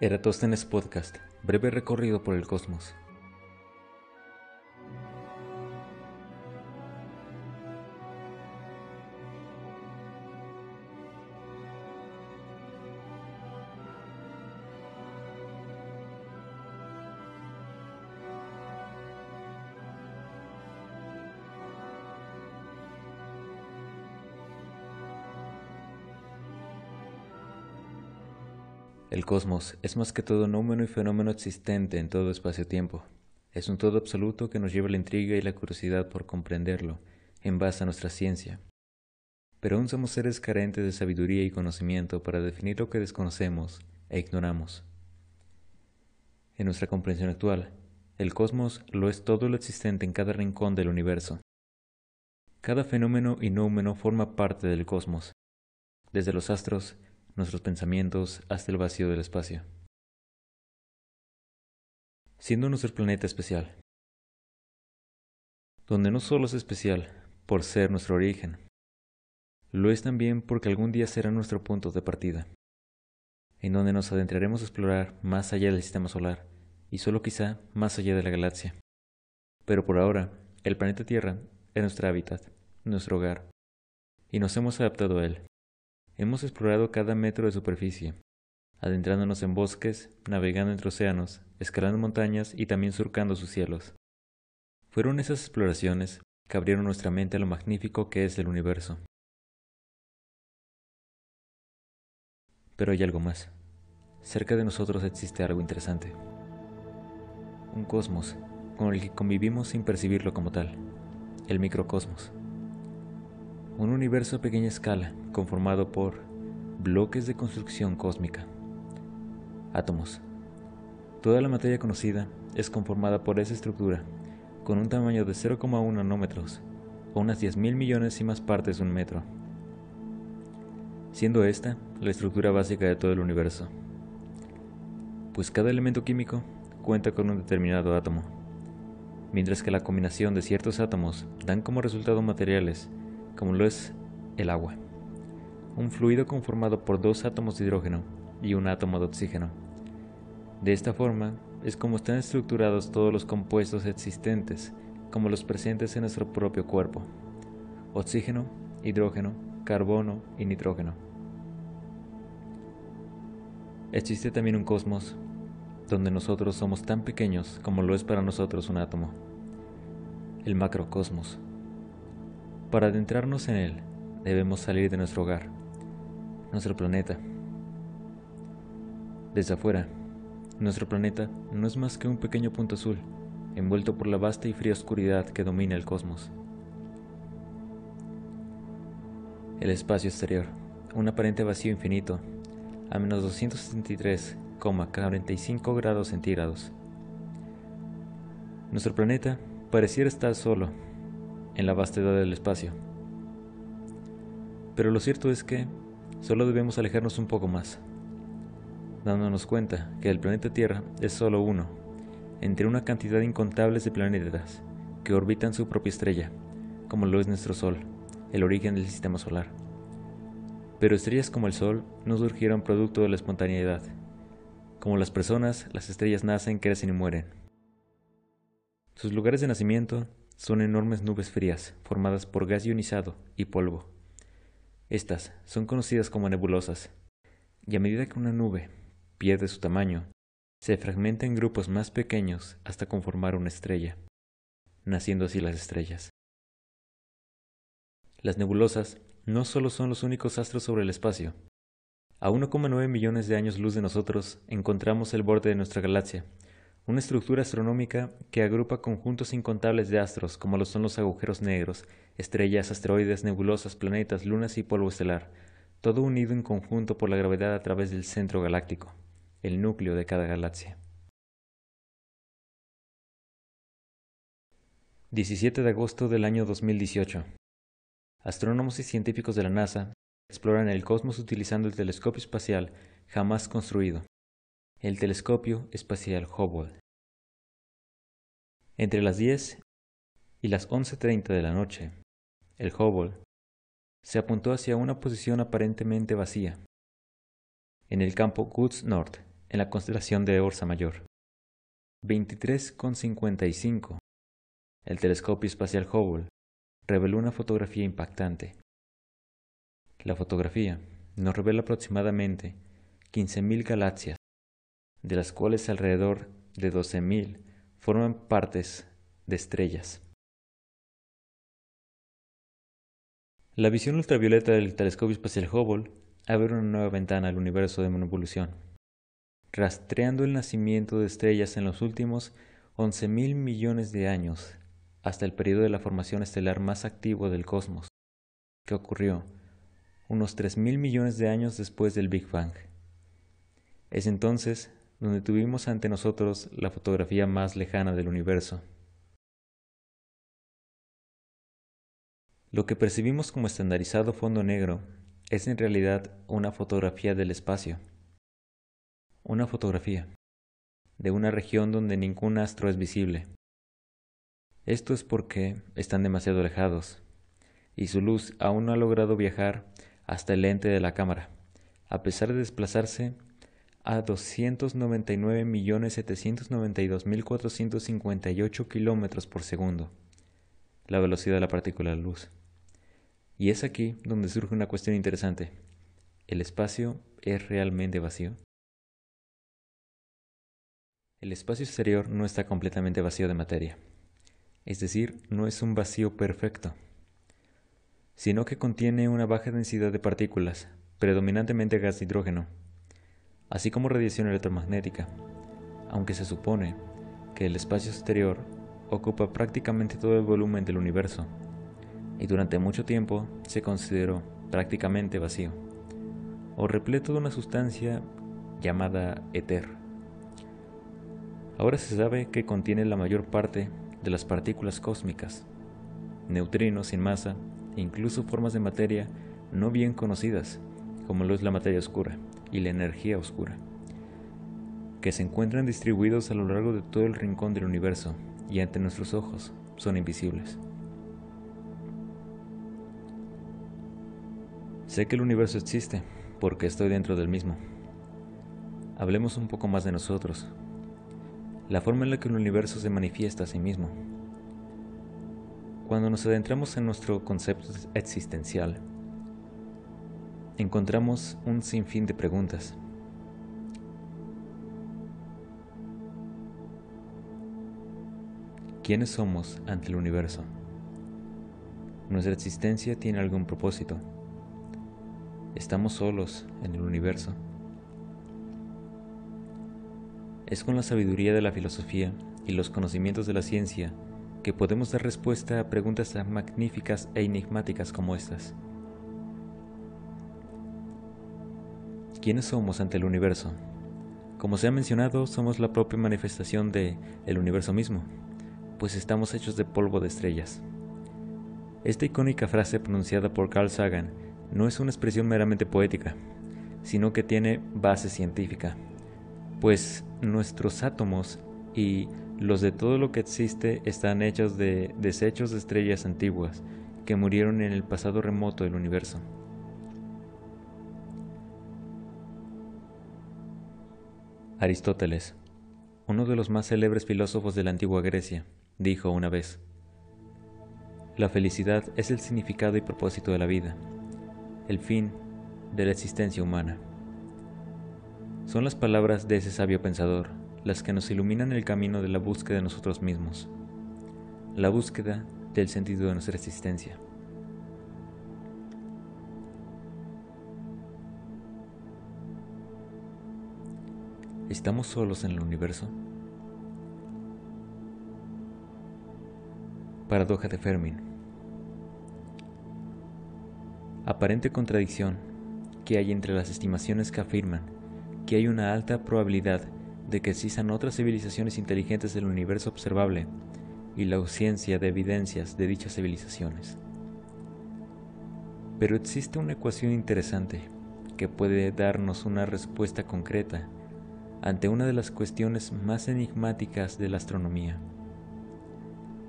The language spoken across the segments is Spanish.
Eratóstenes Podcast, breve recorrido por el cosmos. El cosmos es más que todo número y fenómeno existente en todo espacio-tiempo. Es un todo absoluto que nos lleva la intriga y la curiosidad por comprenderlo, en base a nuestra ciencia. Pero aún somos seres carentes de sabiduría y conocimiento para definir lo que desconocemos e ignoramos. En nuestra comprensión actual, el cosmos lo es todo lo existente en cada rincón del universo. Cada fenómeno y número forma parte del cosmos, desde los astros nuestros pensamientos hasta el vacío del espacio. Siendo nuestro planeta especial, donde no solo es especial por ser nuestro origen, lo es también porque algún día será nuestro punto de partida, en donde nos adentraremos a explorar más allá del sistema solar y solo quizá más allá de la galaxia. Pero por ahora, el planeta Tierra es nuestro hábitat, nuestro hogar, y nos hemos adaptado a él. Hemos explorado cada metro de superficie, adentrándonos en bosques, navegando entre océanos, escalando montañas y también surcando sus cielos. Fueron esas exploraciones que abrieron nuestra mente a lo magnífico que es el universo. Pero hay algo más. Cerca de nosotros existe algo interesante. Un cosmos con el que convivimos sin percibirlo como tal. El microcosmos un universo a pequeña escala conformado por bloques de construcción cósmica, átomos. Toda la materia conocida es conformada por esa estructura, con un tamaño de 0,1 nanómetros, o unas 10.000 millones y más partes de un metro, siendo esta la estructura básica de todo el universo, pues cada elemento químico cuenta con un determinado átomo, mientras que la combinación de ciertos átomos dan como resultado materiales como lo es el agua, un fluido conformado por dos átomos de hidrógeno y un átomo de oxígeno. De esta forma es como están estructurados todos los compuestos existentes, como los presentes en nuestro propio cuerpo, oxígeno, hidrógeno, carbono y nitrógeno. Existe también un cosmos donde nosotros somos tan pequeños como lo es para nosotros un átomo, el macrocosmos. Para adentrarnos en él, debemos salir de nuestro hogar, nuestro planeta. Desde afuera, nuestro planeta no es más que un pequeño punto azul, envuelto por la vasta y fría oscuridad que domina el cosmos. El espacio exterior, un aparente vacío infinito, a menos 273,45 grados centígrados. Nuestro planeta pareciera estar solo en la vastedad del espacio. Pero lo cierto es que solo debemos alejarnos un poco más, dándonos cuenta que el planeta Tierra es solo uno, entre una cantidad incontables de planetas que orbitan su propia estrella, como lo es nuestro Sol, el origen del sistema solar. Pero estrellas como el Sol no surgieron producto de la espontaneidad. Como las personas, las estrellas nacen, crecen y mueren. Sus lugares de nacimiento son enormes nubes frías formadas por gas ionizado y polvo. Estas son conocidas como nebulosas, y a medida que una nube pierde su tamaño, se fragmenta en grupos más pequeños hasta conformar una estrella, naciendo así las estrellas. Las nebulosas no solo son los únicos astros sobre el espacio. A 1,9 millones de años luz de nosotros encontramos el borde de nuestra galaxia, una estructura astronómica que agrupa conjuntos incontables de astros como lo son los agujeros negros, estrellas, asteroides, nebulosas, planetas, lunas y polvo estelar, todo unido en conjunto por la gravedad a través del centro galáctico, el núcleo de cada galaxia. 17 de agosto del año 2018. Astrónomos y científicos de la NASA exploran el cosmos utilizando el telescopio espacial jamás construido, el telescopio espacial Hubble. Entre las 10 y las 11.30 de la noche, el Hubble se apuntó hacia una posición aparentemente vacía, en el campo Goods North en la constelación de Orsa Mayor. 23,55. El telescopio espacial Hubble reveló una fotografía impactante. La fotografía nos revela aproximadamente 15.000 galaxias, de las cuales alrededor de 12.000 forman partes de estrellas. La visión ultravioleta del telescopio espacial Hubble abre una nueva ventana al universo de evolución, rastreando el nacimiento de estrellas en los últimos 11.000 millones de años hasta el periodo de la formación estelar más activo del cosmos, que ocurrió unos 3.000 millones de años después del Big Bang. Es entonces donde tuvimos ante nosotros la fotografía más lejana del universo. Lo que percibimos como estandarizado fondo negro es en realidad una fotografía del espacio. Una fotografía de una región donde ningún astro es visible. Esto es porque están demasiado alejados y su luz aún no ha logrado viajar hasta el lente de la cámara, a pesar de desplazarse a 299.792.458 kilómetros por segundo, la velocidad de la partícula de luz. Y es aquí donde surge una cuestión interesante. ¿El espacio es realmente vacío? El espacio exterior no está completamente vacío de materia, es decir, no es un vacío perfecto, sino que contiene una baja densidad de partículas, predominantemente gas de hidrógeno, así como radiación electromagnética, aunque se supone que el espacio exterior ocupa prácticamente todo el volumen del universo y durante mucho tiempo se consideró prácticamente vacío o repleto de una sustancia llamada éter. Ahora se sabe que contiene la mayor parte de las partículas cósmicas, neutrinos sin masa e incluso formas de materia no bien conocidas, como lo es la materia oscura y la energía oscura, que se encuentran distribuidos a lo largo de todo el rincón del universo y ante nuestros ojos son invisibles. Sé que el universo existe porque estoy dentro del mismo. Hablemos un poco más de nosotros, la forma en la que el universo se manifiesta a sí mismo. Cuando nos adentramos en nuestro concepto existencial, encontramos un sinfín de preguntas. ¿Quiénes somos ante el universo? ¿Nuestra existencia tiene algún propósito? ¿Estamos solos en el universo? Es con la sabiduría de la filosofía y los conocimientos de la ciencia que podemos dar respuesta a preguntas tan magníficas e enigmáticas como estas. ¿Quiénes somos ante el universo? Como se ha mencionado, somos la propia manifestación de el universo mismo, pues estamos hechos de polvo de estrellas. Esta icónica frase pronunciada por Carl Sagan no es una expresión meramente poética, sino que tiene base científica, pues nuestros átomos y los de todo lo que existe están hechos de desechos de estrellas antiguas que murieron en el pasado remoto del universo. Aristóteles, uno de los más célebres filósofos de la antigua Grecia, dijo una vez, La felicidad es el significado y propósito de la vida, el fin de la existencia humana. Son las palabras de ese sabio pensador las que nos iluminan el camino de la búsqueda de nosotros mismos, la búsqueda del sentido de nuestra existencia. ¿Estamos solos en el universo? Paradoja de Fermi. Aparente contradicción que hay entre las estimaciones que afirman que hay una alta probabilidad de que existan otras civilizaciones inteligentes del universo observable y la ausencia de evidencias de dichas civilizaciones. Pero existe una ecuación interesante que puede darnos una respuesta concreta ante una de las cuestiones más enigmáticas de la astronomía.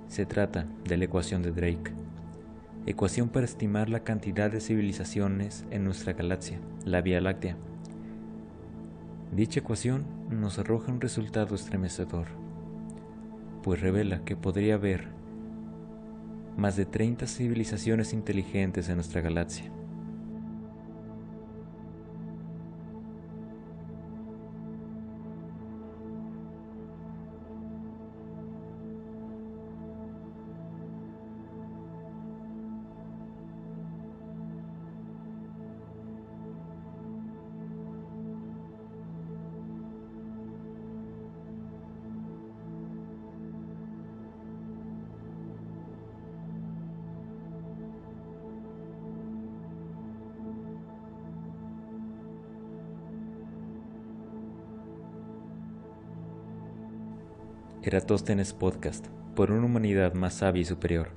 Se trata de la ecuación de Drake, ecuación para estimar la cantidad de civilizaciones en nuestra galaxia, la Vía Láctea. Dicha ecuación nos arroja un resultado estremecedor, pues revela que podría haber más de 30 civilizaciones inteligentes en nuestra galaxia. Eratóstenes Podcast, por una humanidad más sabia y superior.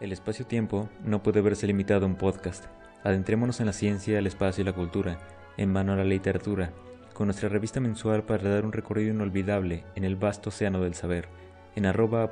El espacio-tiempo no puede verse limitado a un podcast. Adentrémonos en la ciencia, el espacio y la cultura, en mano a la literatura, con nuestra revista mensual para dar un recorrido inolvidable en el vasto océano del saber, en arroba.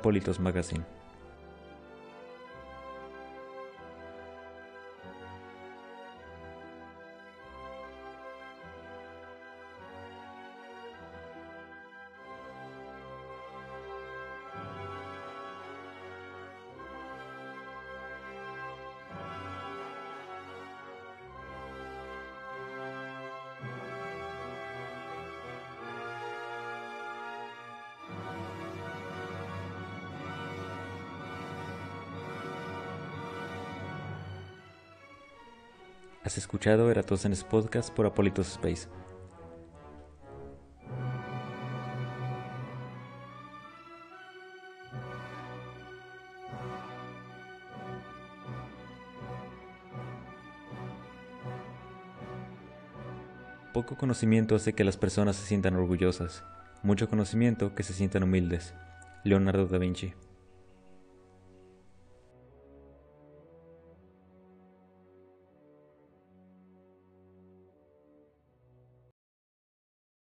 Has escuchado Eratosthenes Podcast por Apolitos Space. Poco conocimiento hace que las personas se sientan orgullosas, mucho conocimiento que se sientan humildes. Leonardo da Vinci